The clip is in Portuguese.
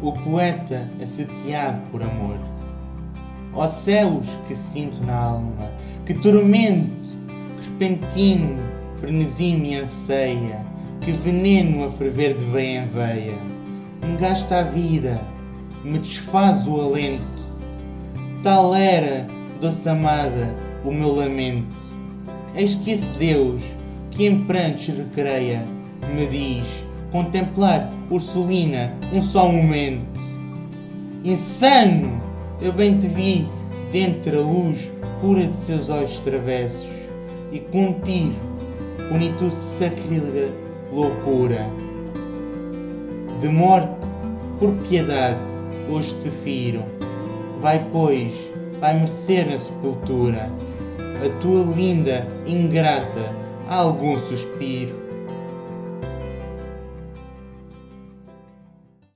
o poeta asseteado por amor. Ó céus que sinto na alma, que tormento, que repentino frenesi me anseia, que veneno a ferver de veia em veia, me gasta a vida, me desfaz o alento. Tal era, doce amada, o meu lamento. Eis que esse Deus, que em prantos recreia, me diz contemplar Ursulina um só momento. Insano! Eu bem te vi dentre a luz pura de seus olhos travessos e com tiro puni sacrílega loucura. De morte, por piedade, hoje te firo. Vai, pois, vai merecer na sepultura a tua linda, ingrata, algum suspiro.